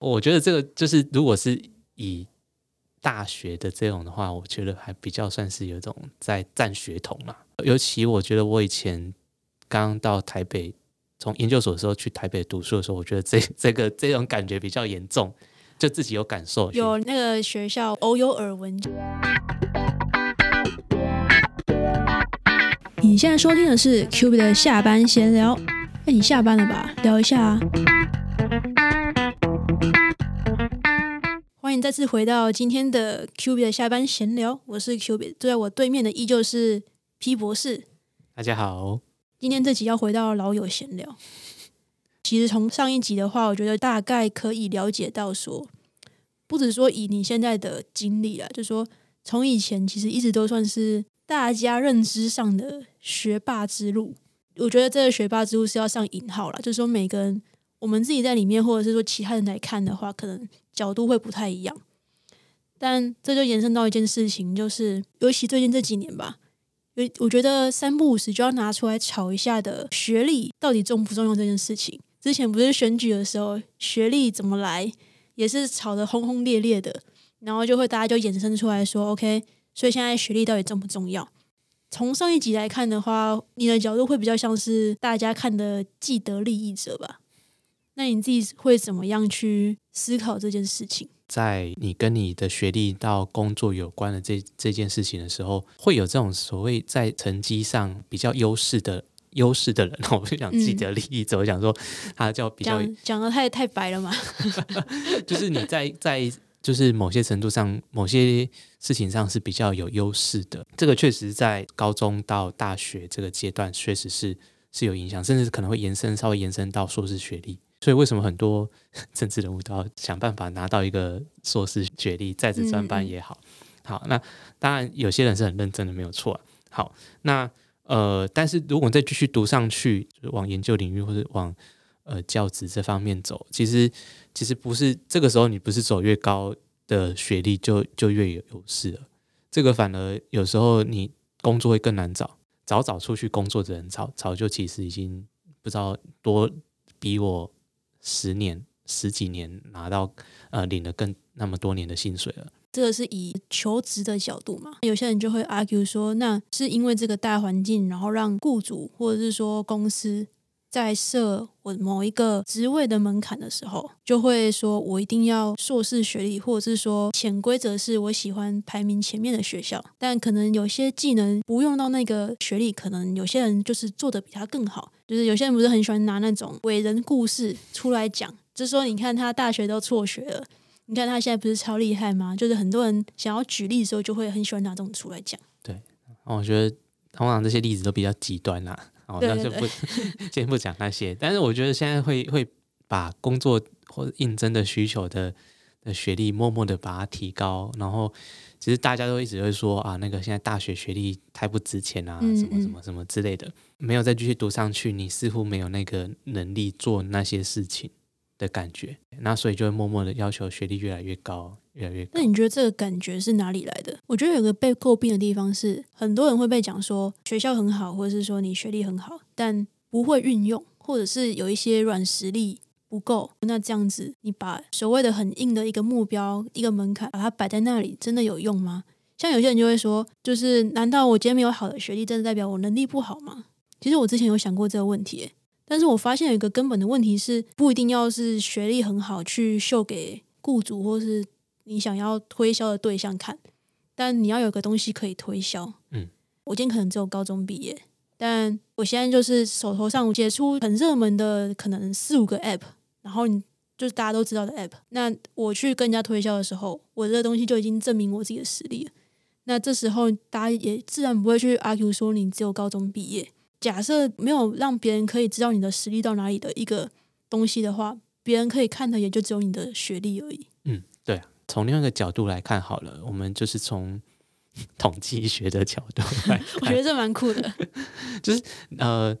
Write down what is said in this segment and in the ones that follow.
我觉得这个就是，如果是以大学的这种的话，我觉得还比较算是有一种在占学统嘛。尤其我觉得我以前刚到台北，从研究所的时候去台北读书的时候，我觉得这 这个这种感觉比较严重，就自己有感受。有那个学校偶有耳闻。你现在收听的是 Q B 的下班闲聊。哎，你下班了吧？聊一下啊。欢迎再次回到今天的 Q B 的下班闲聊，我是 Q B，坐在我对面的依旧是 P 博士。大家好，今天这集要回到老友闲聊。其实从上一集的话，我觉得大概可以了解到说，不止说以你现在的经历啦，就说从以前其实一直都算是大家认知上的学霸之路。我觉得这个学霸之路是要上引号啦，就是说每个人我们自己在里面，或者是说其他人来看的话，可能角度会不太一样。但这就延伸到一件事情，就是尤其最近这几年吧，因为我觉得三不五时就要拿出来吵一下的学历到底重不重要这件事情。之前不是选举的时候，学历怎么来也是吵得轰轰烈烈的，然后就会大家就衍生出来说，OK，所以现在学历到底重不重要？从上一集来看的话，你的角度会比较像是大家看的既得利益者吧？那你自己会怎么样去思考这件事情？在你跟你的学历到工作有关的这这件事情的时候，会有这种所谓在成绩上比较优势的优势的人，我不讲既得利益者，我讲说他叫比较讲讲的太太白了嘛？就是你在在就是某些程度上，某些事情上是比较有优势的。这个确实在高中到大学这个阶段，确实是是有影响，甚至可能会延伸稍微延伸到硕士学历。所以为什么很多 政治人物都要想办法拿到一个硕士学历，在职专班也好。好，那当然有些人是很认真的，没有错。好，那呃，但是如果再继续读上去，就是往研究领域或者往呃教职这方面走，其实其实不是这个时候你不是走越高的学历就就越有优势了。这个反而有时候你工作会更难找，早早出去工作的人早早就其实已经不知道多比我十年十几年拿到呃领了更那么多年的薪水了。这个是以求职的角度嘛？有些人就会 argue 说，那是因为这个大环境，然后让雇主或者是说公司在设我某一个职位的门槛的时候，就会说我一定要硕士学历，或者是说潜规则是我喜欢排名前面的学校。但可能有些技能不用到那个学历，可能有些人就是做的比他更好。就是有些人不是很喜欢拿那种伟人故事出来讲，就是说你看他大学都辍学了。你看他现在不是超厉害吗？就是很多人想要举例的时候，就会很喜欢拿这种出来讲。对，我觉得通常这些例子都比较极端啦。哦，那就不 先不讲那些。但是我觉得现在会会把工作或者应征的需求的的学历默默的把它提高，然后其实大家都一直会说啊，那个现在大学学历太不值钱啊，什么什么什么之类的，没有再继续读上去，你似乎没有那个能力做那些事情。的感觉，那所以就会默默的要求学历越来越高，越来越。那你觉得这个感觉是哪里来的？我觉得有个被诟病的地方是，很多人会被讲说学校很好，或者是说你学历很好，但不会运用，或者是有一些软实力不够。那这样子，你把所谓的很硬的一个目标、一个门槛，把它摆在那里，真的有用吗？像有些人就会说，就是难道我今天没有好的学历，真的代表我能力不好吗？其实我之前有想过这个问题。但是我发现有一个根本的问题是，不一定要是学历很好去秀给雇主或是你想要推销的对象看，但你要有个东西可以推销。嗯，我今天可能只有高中毕业，但我现在就是手头上接触很热门的可能四五个 app，然后你就是大家都知道的 app，那我去跟人家推销的时候，我这个东西就已经证明我自己的实力了。那这时候大家也自然不会去 argue 说你只有高中毕业。假设没有让别人可以知道你的实力到哪里的一个东西的话，别人可以看的也就只有你的学历而已。嗯，对啊。从另外一个角度来看，好了，我们就是从 统计学的角度来，我觉得这蛮酷的。就是呃，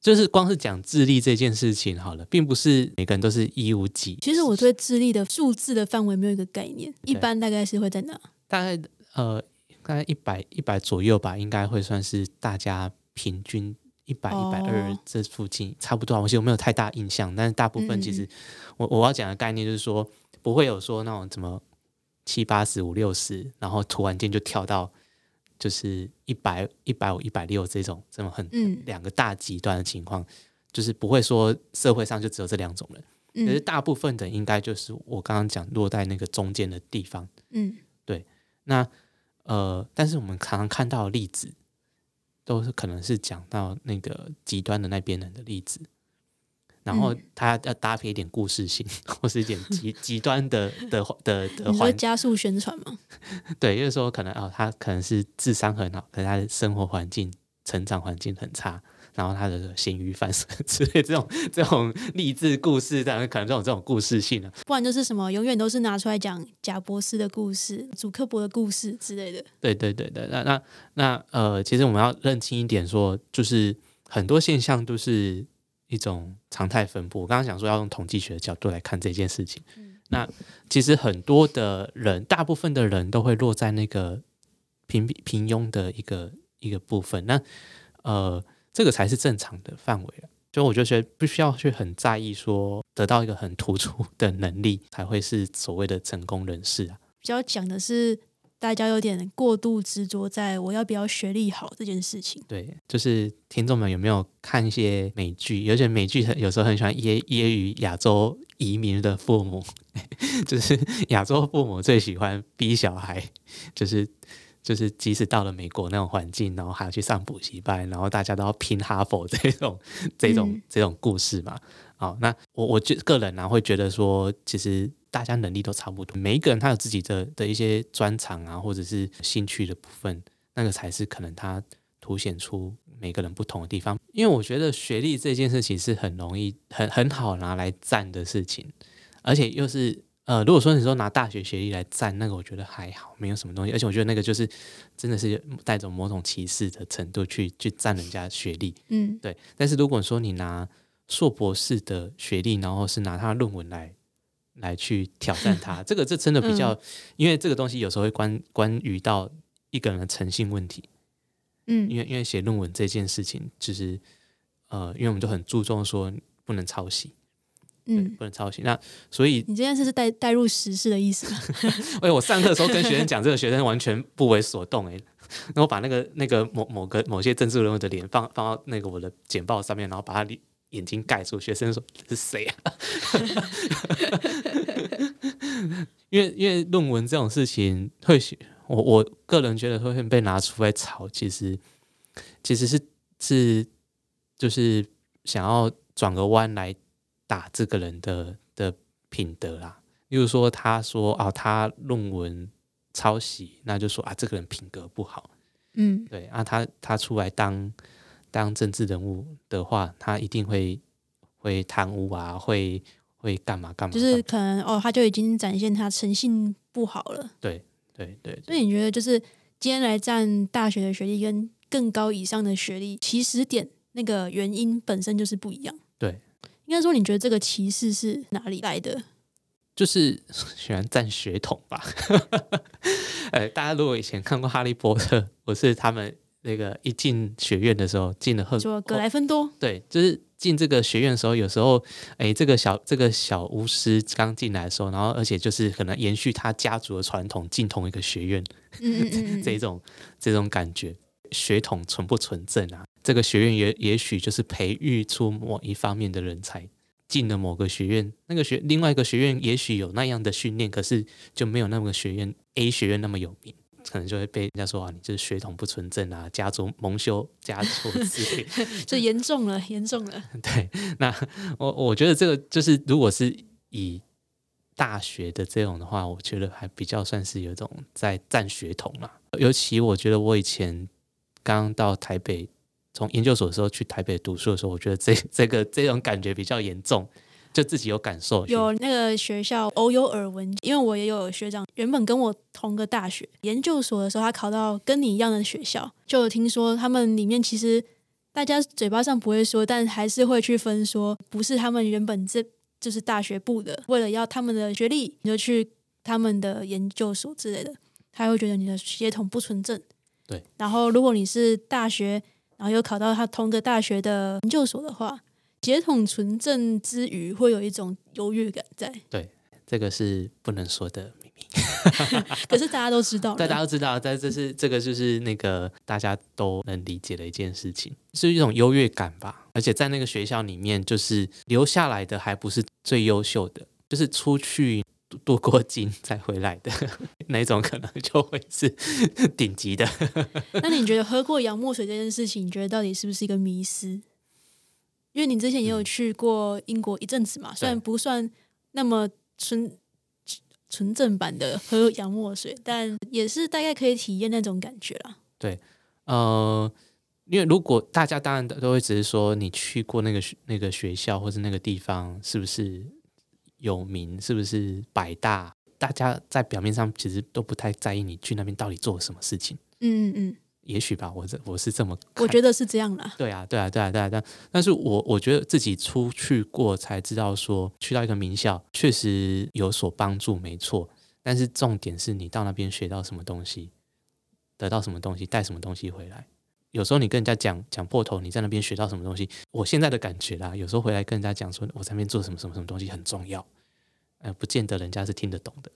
就是光是讲智力这件事情好了，并不是每个人都是一无几。其实我对智力的数字的范围没有一个概念，一般大概是会在哪？大概呃，大概一百一百左右吧，应该会算是大家。平均一百一百二哦这附近差不多啊，我其实我没有太大印象，但是大部分其实我我要讲的概念就是说，不会有说那种什么七八十五六十，然后突然间就跳到就是一百一百五一百六这种这么很嗯。两个大极端的情况，就是不会说社会上就只有这两种人，可是嗯大部分的应该就是我刚刚讲落在那个中间的地方。嗯。对那呃，但是我们常常看到的例子，都是可能是讲到那个极端的那边人的例子，然后嗯他要搭配一点故事性，或是一点极极端的的的 的你说环加速宣传吗？对，就是说可能哦，他可能是智商很好，可是他的生活环境、成长环境很差，然后他的咸鱼翻身 之类这种这种励志故事，当然可能这种这种故事性啊，不然就是什么永远都是拿出来讲贾博士的故事、祖克伯的故事之类的。对对对对，那那那呃，其实我们要认清一点说，就是很多现象都是一种常态分布。我刚刚想说要用统计学的角度来看这件事情，那其实很多的人，大部分的人都会落在那个平平庸的一个一个部分。那呃，这个才是正常的范围了。就我就觉得不需要去很在意说得到一个很突出的能力才会是所谓的成功人士啊。比较讲的是大家有点过度执着在我要不要学历好这件事情。对，就是听众们有没有看一些美剧？有些美剧很有时候很喜欢揶揶揄亚洲移民的父母，就是亚洲父母最喜欢逼小孩，就是就是即使到了美国那种环境，然后还要去上补习班，然后大家都要拼哈佛这 种这种、嗯这种故事嘛。好，那我我觉个人呢、会觉得说，其实大家能力都差不多，每一个人他有自己的的一些专长啊，或者是兴趣的部分，那个才是可能他凸显出每个人不同的地方。因为我觉得学历这件事情是很容易、很很好拿来赞的事情，而且又是呃，如果说你说拿大学学历来赞，那个我觉得还好，没有什么东西。而且我觉得那个就是真的是带着某种歧视的程度去去赞人家学历。嗯对，但是如果说你拿硕博士的学历，然后是拿他的论文来来去挑战他，这个这真的比较，因为这个东西有时候会关关于到一个人的诚信问题，嗯因嗯为因为写论文这件事情，就是呃，因为我们就很注重说不能抄袭，对，嗯，不能抄袭。那所以，你这件事是带带入时事的意思吗？哎，我上课的时候跟学生讲，这个学生完全不为所动，哎。然后把那个那个某某个某些政治人物的脸放放到那个我的简报上面，然后把他脸眼睛盖住。学生说：“这是谁啊？” 因为因为论文这种事情会写，我我个人觉得会被拿出来炒，其实其实是是就是想要转个弯来打这个人的的品德啦。例如说，他说啊，他论文抄袭，那就说啊，这个人品格不好。嗯对啊，他他出来当当政治人物的话，他一定会会贪污啊，会会干嘛干嘛干嘛。就是可能哦，他就已经展现他诚信不好了。对对对所以你觉得，就是今天来占大学的学历跟更高以上的学历起始点那个原因本身就是不一样。对，应该说，你觉得这个歧视是哪里来的？就是 喜欢占血统吧。呃，大家如果以前看过《哈利波特》，我是他们那个一进学院的时候进了赫说格莱芬多，对，就是进这个学院的时候，有时候，哎，这个小这个小巫师刚进来的时候，然后而且就是可能延续他家族的传统，进同一个学院，嗯嗯嗯嗯，这种这种感觉，血统纯不纯正啊？这个学院也也许就是培育出某一方面的人才，进了某个学院，那个学另外一个学院也许有那样的训练，可是就没有那个学院 A 学院那么有名。可能就会被人家说啊，你就是血统不纯正啊，家族蒙羞家族之类。这严重了，严重了。对，那我我觉得这个就是，如果是以大学的这种的话，我觉得还比较算是有一种在占血统啦。尤其我觉得我以前刚到台北，从研究所的时候去台北读书的时候，我觉得这 这个这种感觉比较严重，就自己有感受。有那个学校偶有耳闻，因为我也有学长，原本跟我同个大学，研究所的时候他考到跟你一样的学校，就听说他们里面其实大家嘴巴上不会说，但还是会去分说，不是他们原本这就是大学部的，为了要他们的学历，你就去他们的研究所之类的，他会觉得你的血统不纯正。对，然后如果你是大学然后又考到他同个大学的研究所的话，血统纯正之余，会有一种优越感在。对这个是不能说的秘密，可是大家都知道对，大家都知道，但这是这个就是那个大家都能理解的一件事情，是一种优越感吧。而且在那个学校里面，就是留下来的还不是最优秀的，就是出去镀过金再回来的 那种，可能就会是 顶级的。那你觉得喝过洋墨水这件事情，你觉得到底是不是一个迷思？因为你之前也有去过英国一阵子嘛，虽然不算那么纯纯正版的喝洋墨水，但也是大概可以体验那种感觉啦。呃，因为如果大家当然都会只是说你去过那个那个学校或者那个地方是不是有名，是不是百大，大家在表面上其实都不太在意你去那边到底做了什么事情。嗯嗯嗯，也许吧，我这我是这么，我觉得是这样的。对啊，对啊，对啊，对啊，但但是我我觉得自己出去过才知道说，去到一个名校确实有所帮助，没错。但是重点是你到那边学到什么东西，得到什么东西，带什么东西回来。有时候你跟人家讲讲破头，你在那边学到什么东西，我现在的感觉啦，有时候回来跟人家讲说我在那边做什么什么什么东西很重要，呃，不见得人家是听得懂的。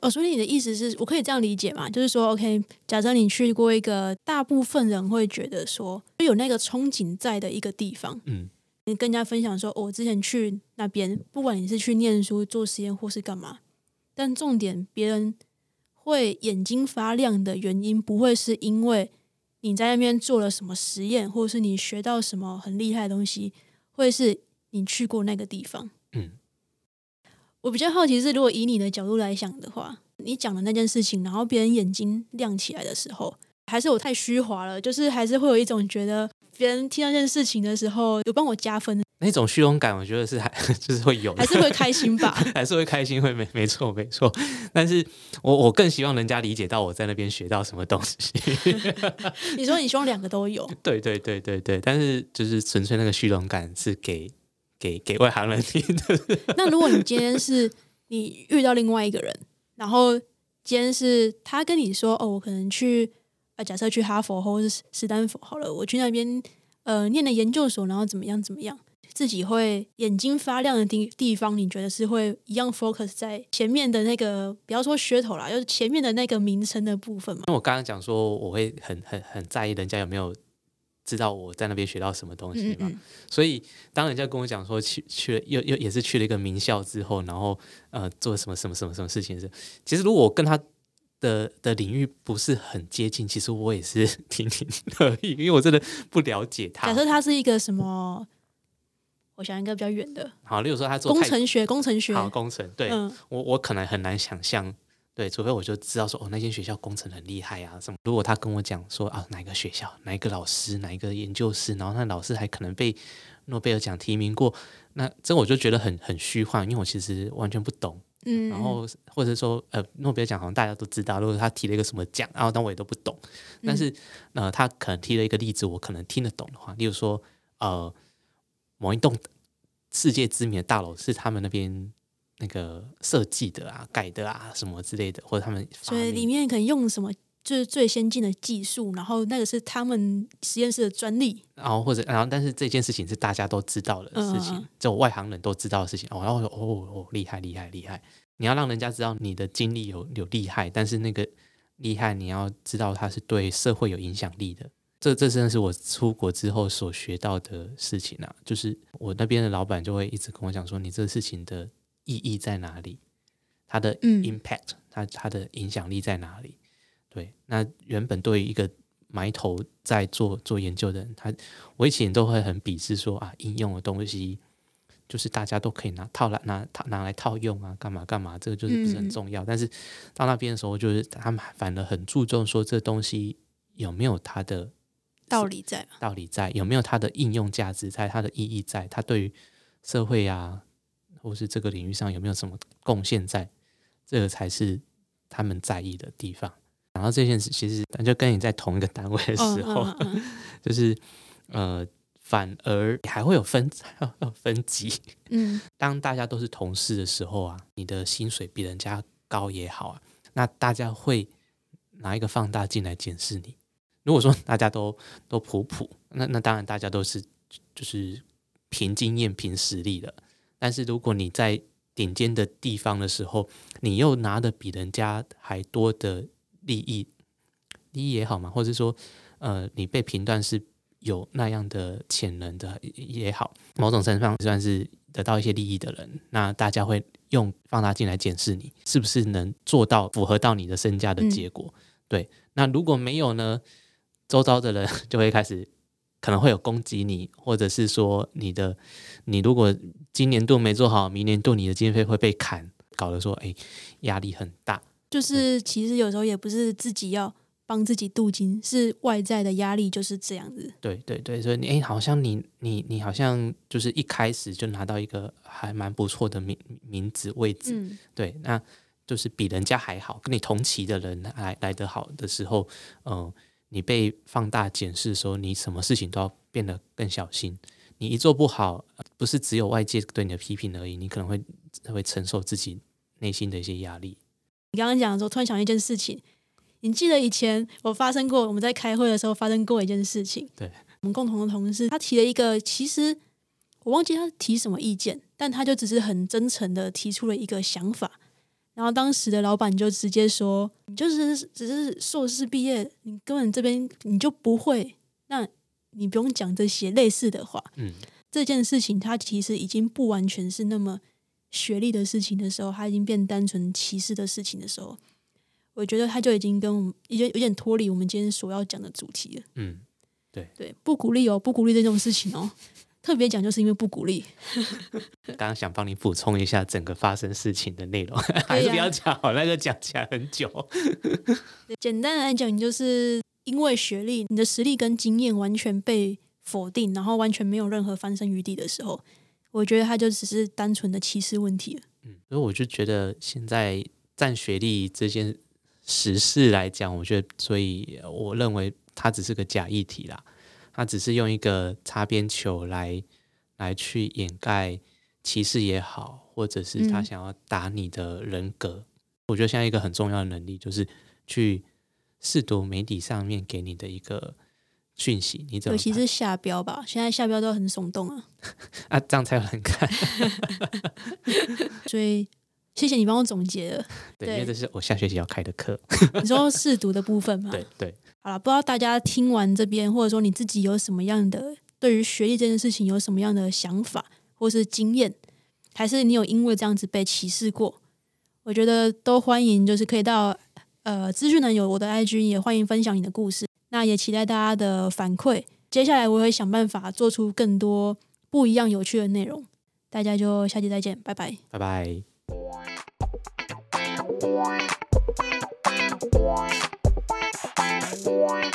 哦，所以你的意思是我可以这样理解嘛？就是说，OK，假设你去过一个大部分人会觉得说有那个憧憬在的一个地方，嗯，你跟人家分享说，哦我之前去那边，不管你是去念书、做实验或是干嘛，但重点别人会眼睛发亮的原因，不会是因为你在那边做了什么实验，或者是你学到什么很厉害的东西，会是你去过那个地方。嗯，我比较好奇是，如果以你的角度来想的话，你讲的那件事情，然后别人眼睛亮起来的时候，还是我太虚华了，就是还是会有一种觉得别人听到这件事情的时候，有帮我加分，那种虚荣感，我觉得是还 就是会有，还是会开心吧？还是会开心，会没没错没错。但是我我更希望人家理解到我在那边学到什么东西。你说你希望两个都有，对对对对对，但是就是纯粹那个虚荣感是给给给外行人听的。那如果你今天是你遇到另外一个人，然后今天是他跟你说，哦，我可能去呃，假设去哈佛或者是斯坦福好了，我去那边呃念的研究所，然后怎么样怎么样，自己会眼睛发亮的地地方，你觉得是会一样 focus 在前面的那个，不要说噱头啦，就是前面的那个名称的部分嘛？那我刚刚讲说，我会很很很在意人家有没有知道我在那边学到什么东西嘛。嗯嗯所以当人家跟我讲说去去了又又也是去了一个名校之后，然后呃做什么什么什么什么事情的时候，其实如果我跟他的的领域不是很接近，其实我也是听听而已，因为我真的不了解他假。设他是一个什么，我想一个比较远的好，例如说他做工程学，工程学，好工程，对、嗯我我可能很难想象。对，除非我就知道说，哦，那间学校工程很厉害啊，什么。如果他跟我讲说啊，哪一个学校，哪一个老师，哪一个研究室，然后那老师还可能被诺贝尔奖提名过，那这我就觉得很很虚幻，因为我其实完全不懂。嗯，然后或者说，呃，诺贝尔奖好像大家都知道，如果他提了一个什么奖，然后但我也都不懂。但是，呃，他可能提了一个例子，我可能听得懂的话，例如说，呃，某一栋世界知名的大楼是他们那边那个设计的啊、改的啊什么之类的，或者他们所以里。面可能用什么就是最先进的技术，然后那个是他们实验室的专利。然后或者然后，但是这件事情是大家都知道的事情，嗯嗯嗯只有外行人都知道的事情。哦，然后我说哦哦，厉害厉害厉害！你要让人家知道你的经历有有厉害，但是那个厉害你要知道它是对社会有影响力的。这这真的是我出国之后所学到的事情啊！就是我那边的老板就会一直跟我讲说，你这个事情的意义在哪里？它的嗯 impact，、它它的影响力在哪里？对，那原本对于一个埋头在做做研究的人，他我以前都会很鄙视说啊，应用的东西就是大家都可以拿套来拿套拿来套用啊，干嘛干嘛，这个就是不是很嗯重要。但是到那边的时候，就是他们反而很注重说这东西有没有它的道理在吗？道理在，有没有它的应用价值在，它的意义在，它对于社会啊，或是这个领域上有没有什么贡献在，这个才是他们在意的地方。然后这件事其实就跟你在同一个单位的时候，嗯嗯嗯 就是呃，反而还会有分 分级。嗯当大家都是同事的时候啊，你的薪水比人家高也好啊，那大家会拿一个放大镜来检视你。如果说大家都都普普，那那当然大家都是就是凭经验、凭实力的。但是如果你在顶尖的地方的时候，你又拿的比人家还多的利益，利益也好嘛，或者说呃，你被评断是有那样的潜能的也好，某种程度上算是得到一些利益的人，那大家会用放大镜来检视你是不是能做到符合到你的身价的结果。对，那如果没有呢？周遭的人 就会开始可能会有攻击你，或者是说你的你如果今年度没做好，明年度你的经费会被砍，搞得说哎压力很大。就是其实有时候也不是自己要帮自己镀金，是外在的压力就是这样子。对对对，所以你哎好像你你你好像就是一开始就拿到一个还蛮不错的名名字位置，嗯，对，那就是比人家还好，跟你同期的人来来得好的时候，嗯。你被放大检视的时候，你什么事情都要变得更小心。你一做不好，不是只有外界对你的批评而已，你可能会会承受自己内心的一些压力。你刚刚讲的时候，突然想一件事情，你记得以前我发生过，我们在开会的时候发生过一件事情。对，我们共同的同事，他提了一个，其实我忘记他提什么意见，但他就只是很真诚的提出了一个想法。然后当时的老板就直接说：“你就是只是硕士毕业，你根本这边你就不会，那你不用讲这些类似的话。”嗯，这件事情他其实已经不完全是那么学历的事情的时候，他已经变单纯歧视的事情的时候，我觉得他就已经跟我们已经有点脱离我们今天所要讲的主题了。嗯，对对，不鼓励哦，不鼓励这种事情哦。特别讲，就是因为不鼓励。刚刚想帮你补充一下整个发生事情的内容，还是不要讲好，那个讲起来很久。简单来讲，你就是因为学历，你的实力跟经验完全被否定，然后完全没有任何翻身余地的时候，我觉得他就只是单纯的歧视问题了。嗯，所以我就觉得现在占学历这件实事来讲，我觉得，所以我认为它只是个假议题啦。他只是用一个擦边球来来去掩盖歧视也好，或者是他想要打你的人格。我觉得现在一个很重要的能力就是去试读媒体上面给你的一个讯息，你怎么？尤其是下标吧，现在下标都很耸动啊，啊，这样才有人看。所以谢谢你帮我总结了，对，因为这是我下学期要开的课。你说试读的部分吗？对对。好了，不知道大家听完这边，或者说你自己有什么样的对于学历这件事情有什么样的想法或是经验，还是你有因为这样子被歧视过？我觉得都欢迎，就是可以到呃资讯栏有我的 IG，也欢迎分享你的故事。那也期待大家的反馈。接下来我会想办法做出更多不一样有趣的内容。大家就下期再见，拜拜，拜拜。Bye.